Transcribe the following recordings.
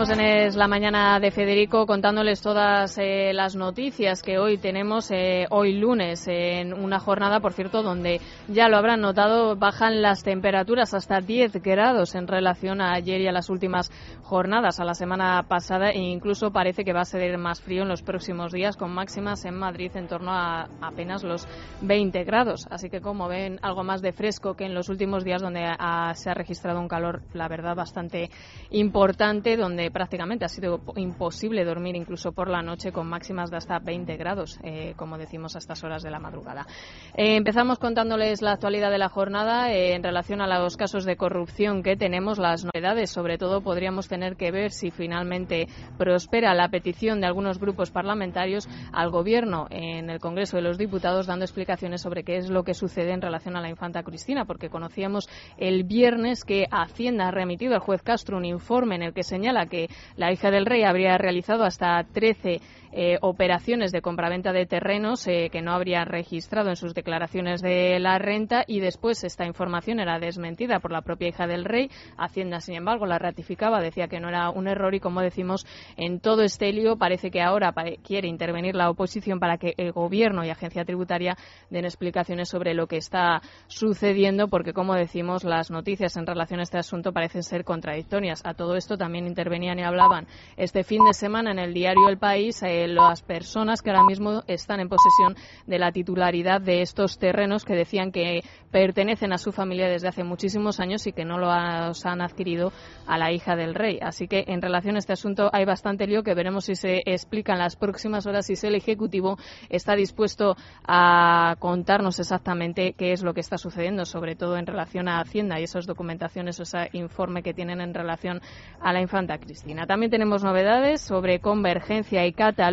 Seguimos en Es la mañana de Federico contándoles todas eh, las noticias que hoy tenemos, eh, hoy lunes, en una jornada, por cierto, donde ya lo habrán notado, bajan las temperaturas hasta 10 grados en relación a ayer y a las últimas jornadas, a la semana pasada, e incluso parece que va a ser más frío en los próximos días, con máximas en Madrid en torno a apenas los 20 grados. Así que, como ven, algo más de fresco que en los últimos días, donde se ha registrado un calor, la verdad, bastante importante, donde prácticamente ha sido imposible dormir incluso por la noche con máximas de hasta 20 grados, eh, como decimos a estas horas de la madrugada. Eh, empezamos contándoles la actualidad de la jornada eh, en relación a los casos de corrupción que tenemos, las novedades. Sobre todo podríamos tener que ver si finalmente prospera la petición de algunos grupos parlamentarios al Gobierno en el Congreso de los Diputados dando explicaciones sobre qué es lo que sucede en relación a la infanta Cristina, porque conocíamos el viernes que Hacienda ha remitido al juez Castro un informe en el que señala que la hija del rey habría realizado hasta 13 eh, operaciones de compraventa de terrenos eh, que no habría registrado en sus declaraciones de la renta y después esta información era desmentida por la propia hija del rey. Hacienda, sin embargo, la ratificaba, decía que no era un error y, como decimos, en todo este lío parece que ahora quiere intervenir la oposición para que el gobierno y agencia tributaria den explicaciones sobre lo que está sucediendo porque, como decimos, las noticias en relación a este asunto parecen ser contradictorias. A todo esto también intervenían y hablaban este fin de semana en el diario El País. Eh, las personas que ahora mismo están en posesión de la titularidad de estos terrenos que decían que pertenecen a su familia desde hace muchísimos años y que no los han adquirido a la hija del rey. Así que en relación a este asunto hay bastante lío que veremos si se explica en las próximas horas y si el Ejecutivo está dispuesto a contarnos exactamente qué es lo que está sucediendo, sobre todo en relación a Hacienda y esas documentaciones, ese informe que tienen en relación a la infanta Cristina. También tenemos novedades sobre convergencia y cata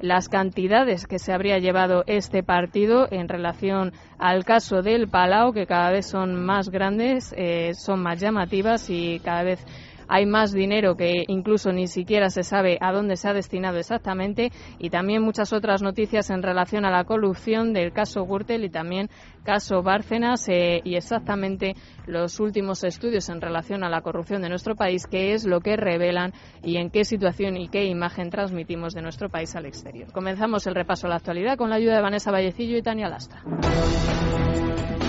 Las cantidades que se habría llevado este partido en relación al caso del Palau, que cada vez son más grandes, eh, son más llamativas y cada vez hay más dinero que incluso ni siquiera se sabe a dónde se ha destinado exactamente y también muchas otras noticias en relación a la corrupción del caso Gürtel y también caso Bárcenas eh, y exactamente los últimos estudios en relación a la corrupción de nuestro país, qué es lo que revelan y en qué situación y qué imagen transmitimos de nuestro país al exterior. Comenzamos el repaso a la actualidad con la ayuda de Vanessa Vallecillo y Tania Lastra.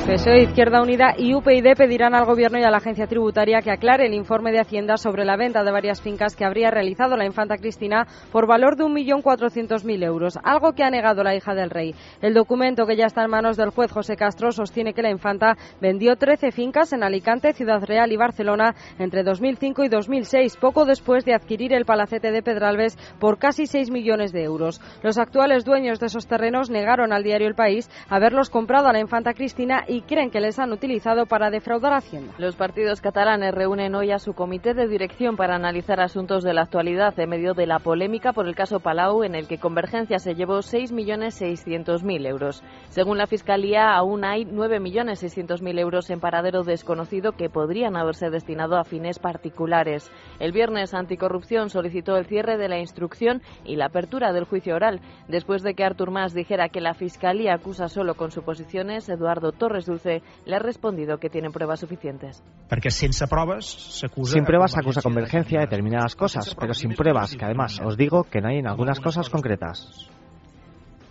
PSOE, Izquierda Unida y UPyD pedirán al Gobierno y a la Agencia Tributaria que aclare el informe de Hacienda sobre la venta de varias fincas que habría realizado la infanta Cristina por valor de 1.400.000 euros, algo que ha negado la hija del rey. El documento que ya está en manos del juez José Castro sostiene que la infanta vendió 13 fincas en Alicante, Ciudad Real y Barcelona entre 2005 y 2006, poco después de adquirir el palacete de Pedralbes por casi 6 millones de euros. Los actuales dueños de esos terrenos negaron al diario El País haberlos comprado a la infanta Cristina y y creen que les han utilizado para defraudar a Hacienda. Los partidos catalanes reúnen hoy a su comité de dirección para analizar asuntos de la actualidad en medio de la polémica por el caso Palau, en el que Convergencia se llevó 6.600.000 euros. Según la Fiscalía, aún hay 9.600.000 euros en paradero desconocido que podrían haberse destinado a fines particulares. El viernes, Anticorrupción solicitó el cierre de la instrucción y la apertura del juicio oral. Después de que Artur Mas dijera que la Fiscalía acusa solo con suposiciones, Eduardo Torres Dulce le ha respondido que tienen pruebas suficientes. Porque sin pruebas se acusa convergencia de determinadas cosas, pero sin pruebas, que además os digo que no hay en algunas cosas concretas.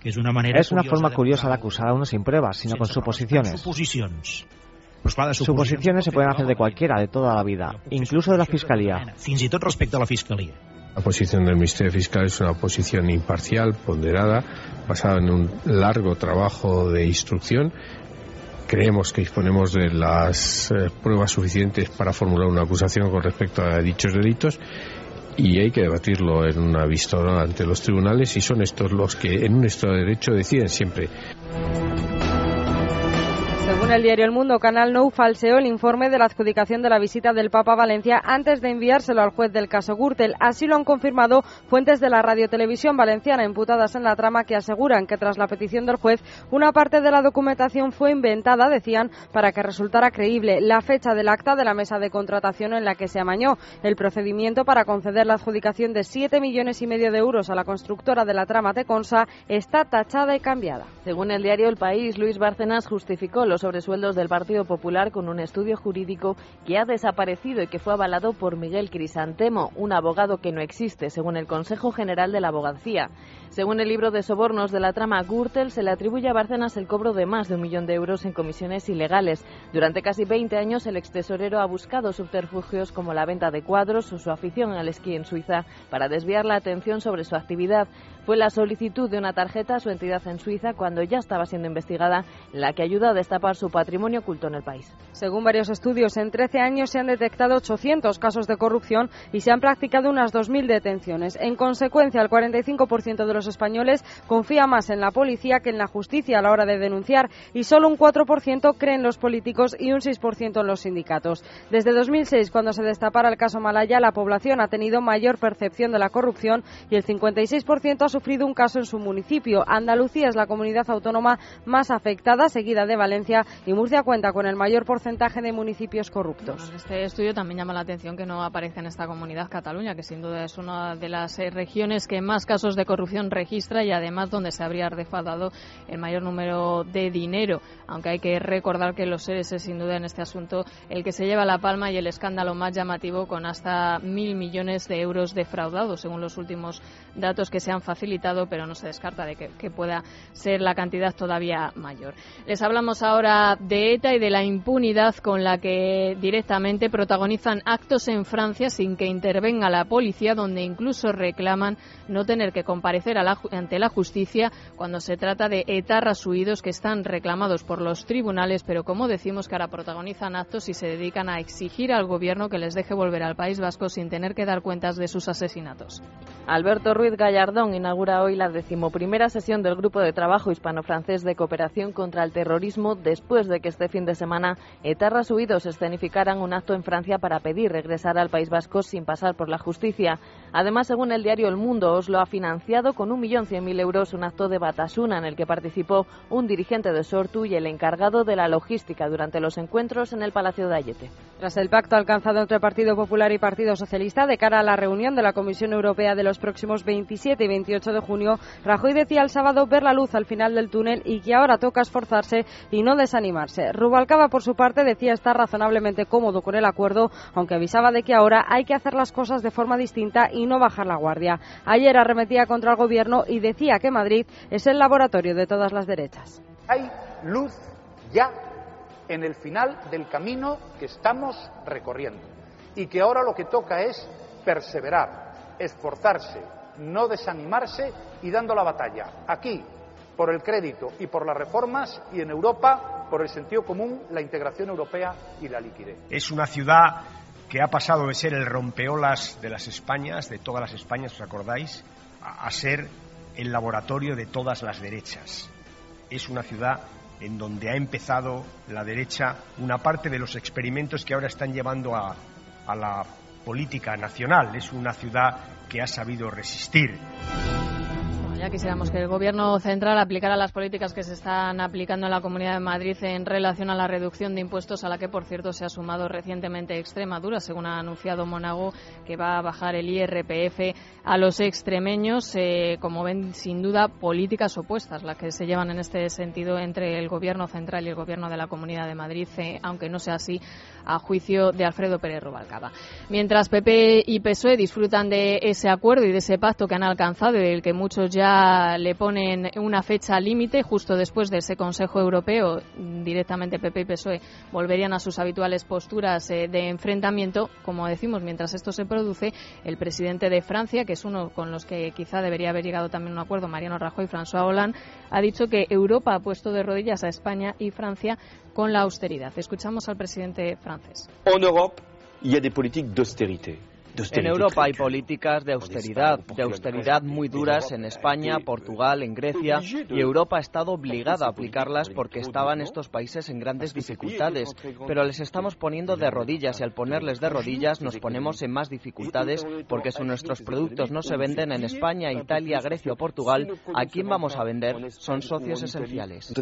es una, manera es una forma curiosa de acusar a uno sin pruebas, sino con suposiciones. Suposiciones se pueden hacer de cualquiera, de toda la vida, incluso de la Fiscalía. Fins a la Fiscalía. La posición del Ministerio Fiscal es una posición imparcial, ponderada, basada en un largo trabajo de instrucción creemos que disponemos de las eh, pruebas suficientes para formular una acusación con respecto a dichos delitos y hay que debatirlo en una vista ante los tribunales y son estos los que en un Estado de Derecho deciden siempre Según el diario El Mundo, Canal Nou falseó el informe de la adjudicación de la visita del Papa a Valencia antes de enviárselo al juez del caso Gürtel. Así lo han confirmado fuentes de la radiotelevisión valenciana imputadas en la trama que aseguran que tras la petición del juez una parte de la documentación fue inventada, decían, para que resultara creíble la fecha del acta de la mesa de contratación en la que se amañó el procedimiento para conceder la adjudicación de 7 millones y medio de euros a la constructora de la trama Teconsa está tachada y cambiada. Según el diario El País, Luis Bárcenas justificó los sobresueldos del Partido Popular con un estudio jurídico que ha desaparecido y que fue avalado por Miguel Crisantemo, un abogado que no existe, según el Consejo General de la Abogacía. Según el libro de sobornos de la trama Gürtel, se le atribuye a Bárcenas el cobro de más de un millón de euros en comisiones ilegales. Durante casi 20 años, el extesorero ha buscado subterfugios como la venta de cuadros o su afición al esquí en Suiza para desviar la atención sobre su actividad. Fue la solicitud de una tarjeta a su entidad en Suiza cuando ya estaba siendo investigada la que ayuda a destapar su patrimonio oculto en el país. Según varios estudios, en 13 años se han detectado 800 casos de corrupción y se han practicado unas 2.000 detenciones. En consecuencia, el 45% de los españoles confía más en la policía que en la justicia a la hora de denunciar y solo un 4% cree en los políticos y un 6% en los sindicatos. Desde 2006, cuando se destapara el caso Malaya, la población ha tenido mayor percepción de la corrupción y el 56% ha sufrido un caso en su municipio. Andalucía es la comunidad autónoma más afectada, seguida de Valencia, y Murcia cuenta con el mayor porcentaje de municipios corruptos. este estudio también llama la atención que no aparece en esta comunidad Cataluña, que sin duda es una de las eh, regiones que más casos de corrupción registra y además donde se habría defraudado el mayor número de dinero. Aunque hay que recordar que los seres es sin duda en este asunto el que se lleva la palma y el escándalo más llamativo con hasta mil millones de euros defraudados, según los últimos datos que se han facilitado pero no se descarta de que, pueda ser la cantidad todavía mayor. Les hablamos ahora de ETA y de la impunidad con la que directamente protagonizan actos en Francia sin que intervenga la policía, donde incluso reclaman no tener que comparecer ante la justicia cuando se trata de etarras huidos que están reclamados por los tribunales, pero como decimos que ahora protagonizan actos y se dedican a exigir al gobierno que les deje volver al País Vasco sin tener que dar cuentas de sus asesinatos. Alberto Ruiz Gallardón inaugura hoy la decimoprimera sesión del Grupo de Trabajo Hispano-Francés de Cooperación contra el Terrorismo después de que este fin de semana etarras huidos escenificaran un acto en Francia para pedir regresar al País Vasco sin pasar por la justicia. Además, según el diario El Mundo, Oslo ha financiado con 1.100.000 euros un acto de Batasuna en el que participó un dirigente de Sortu y el encargado de la logística durante los encuentros en el Palacio de Ayete. Tras el pacto alcanzado entre Partido Popular y Partido Socialista de cara a la reunión de la Comisión Europea de los próximos 27 y 28 de junio, Rajoy decía el sábado ver la luz al final del túnel y que ahora toca esforzarse y no desanimarse. Rubalcaba, por su parte, decía estar razonablemente cómodo con el acuerdo, aunque avisaba de que ahora hay que hacer las cosas de forma distinta y no bajar la guardia. Ayer arremetía contra el gobierno y decía que Madrid es el laboratorio de todas las derechas. Hay luz ya en el final del camino que estamos recorriendo y que ahora lo que toca es perseverar, esforzarse, no desanimarse y dando la batalla. Aquí, por el crédito y por las reformas, y en Europa, por el sentido común, la integración europea y la liquidez. Es una ciudad que ha pasado de ser el rompeolas de las Españas, de todas las Españas, ¿os acordáis?, a, ser el laboratorio de todas las derechas. Es una ciudad en donde ha empezado la derecha una parte de los experimentos que ahora están llevando a, la política nacional. Es una ciudad que ha sabido resistir. Ya quisiéramos que el Gobierno central aplicara las políticas que se están aplicando en la Comunidad de Madrid en relación a la reducción de impuestos, a la que, por cierto, se ha sumado recientemente Extremadura, según ha anunciado Monago, que va a bajar el IRPF a los extremeños. Eh, como ven, sin duda, políticas opuestas las que se llevan en este sentido entre el Gobierno central y el Gobierno de la Comunidad de Madrid, eh, aunque no sea así a juicio de Alfredo Pérez Rubalcaba. Mientras PP y PSOE disfrutan de ese acuerdo y de ese pacto que han alcanzado y del que muchos ya le ponen una fecha límite justo después de ese Consejo Europeo. Directamente PP y PSOE volverían a sus habituales posturas eh, de enfrentamiento. Como decimos, mientras esto se produce, el presidente de Francia, que es uno con los que quizá debería haber llegado también un acuerdo, Mariano Rajoy y François Hollande, ha dicho que Europa ha puesto de rodillas a España y Francia con la austeridad. Escuchamos al presidente francés. En Europa, il y a des politiques d'austérité En Europa hay políticas de austeridad, de austeridad muy duras en España, Portugal, en Grecia, y Europa ha estado obligada a aplicarlas porque estaban estos países en grandes dificultades. Pero les estamos poniendo de rodillas y al ponerles de rodillas nos ponemos en más dificultades porque si nuestros productos no se venden en España, Italia, Grecia o Portugal, ¿a quién vamos a vender? Son socios esenciales.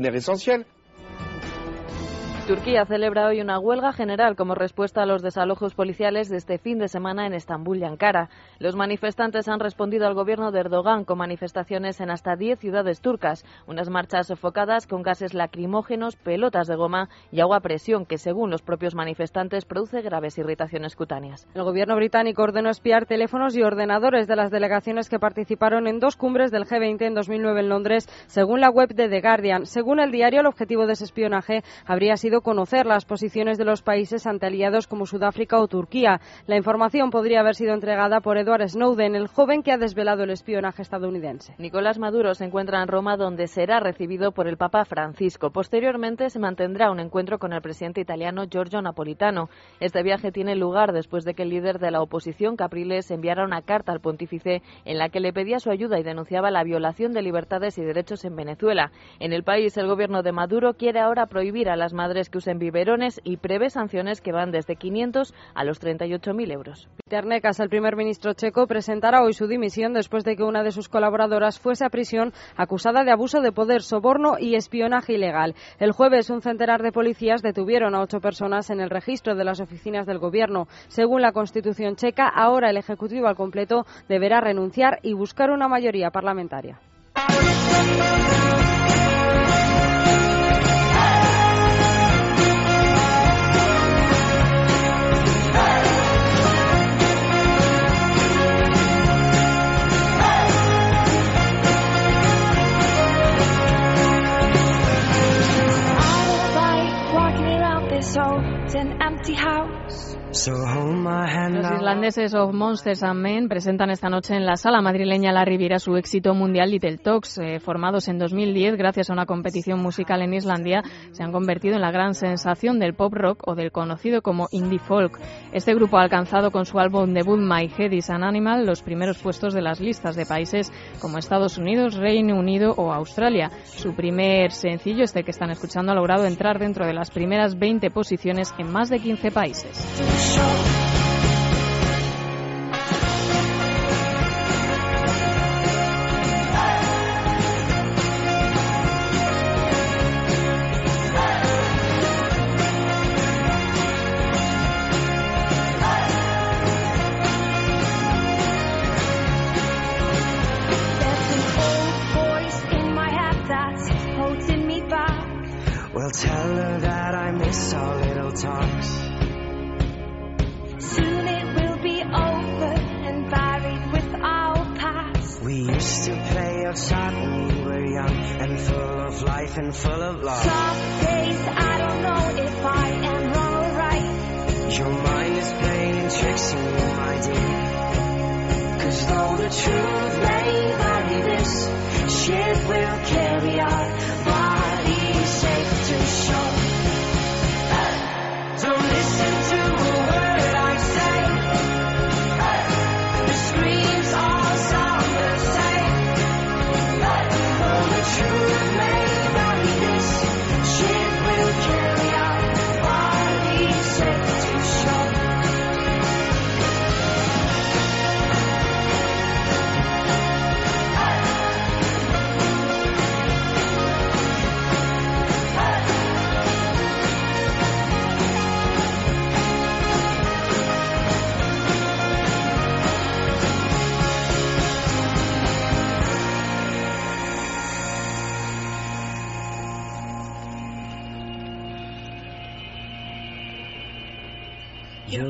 Turquía celebra hoy una huelga general como respuesta a los desalojos policiales de este fin de semana en Estambul y Ankara. Los manifestantes han respondido al gobierno de Erdogan con manifestaciones en hasta 10 ciudades turcas, unas marchas sofocadas con gases lacrimógenos, pelotas de goma y agua a presión que, según los propios manifestantes, produce graves irritaciones cutáneas. El gobierno británico ordenó espiar teléfonos y ordenadores de las delegaciones que participaron en dos cumbres del G20 en 2009 en Londres, según la web de The Guardian. Según el diario, el objetivo de ese espionaje habría sido conocer las posiciones de los países ante aliados como Sudáfrica o Turquía. La información podría haber sido entregada por Edward Snowden, el joven que ha desvelado el espionaje estadounidense. Nicolás Maduro se encuentra en Roma donde será recibido por el Papa Francisco. Posteriormente se mantendrá un encuentro con el presidente italiano Giorgio Napolitano. Este viaje tiene lugar después de que el líder de la oposición, Capriles, enviara una carta al pontífice en la que le pedía su ayuda y denunciaba la violación de libertades y derechos en Venezuela. En el país, el gobierno de Maduro quiere ahora prohibir a las madres que usen biberones y prevé sanciones que van desde 500 a los 38.000 euros. Peter Nekas, el primer ministro checo, presentará hoy su dimisión después de que una de sus colaboradoras fuese a prisión acusada de abuso de poder, soborno y espionaje ilegal. El jueves, un centenar de policías detuvieron a ocho personas en el registro de las oficinas del gobierno. Según la Constitución checa, ahora el Ejecutivo al completo deberá renunciar y buscar una mayoría parlamentaria. an empty house. Los islandeses of Monsters and Men presentan esta noche en la sala madrileña La Riviera su éxito mundial Little Talks. Eh, formados en 2010 gracias a una competición musical en Islandia, se han convertido en la gran sensación del pop rock o del conocido como indie folk. Este grupo ha alcanzado con su álbum debut My Head is an Animal los primeros puestos de las listas de países como Estados Unidos, Reino Unido o Australia. Su primer sencillo, este que están escuchando, ha logrado entrar dentro de las primeras 20 posiciones en más de 15 países. Well, tell her that I miss our little talks. Life and full of love. Some days I don't know if I am wrong or right. Your mind is playing tricks on you, my dear. Cause though the truth may vary, this ship will carry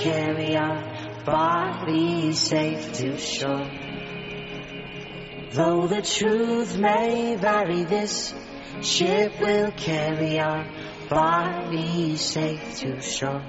carry our bodies safe to shore. Though the truth may vary, this ship will carry our bodies safe to shore.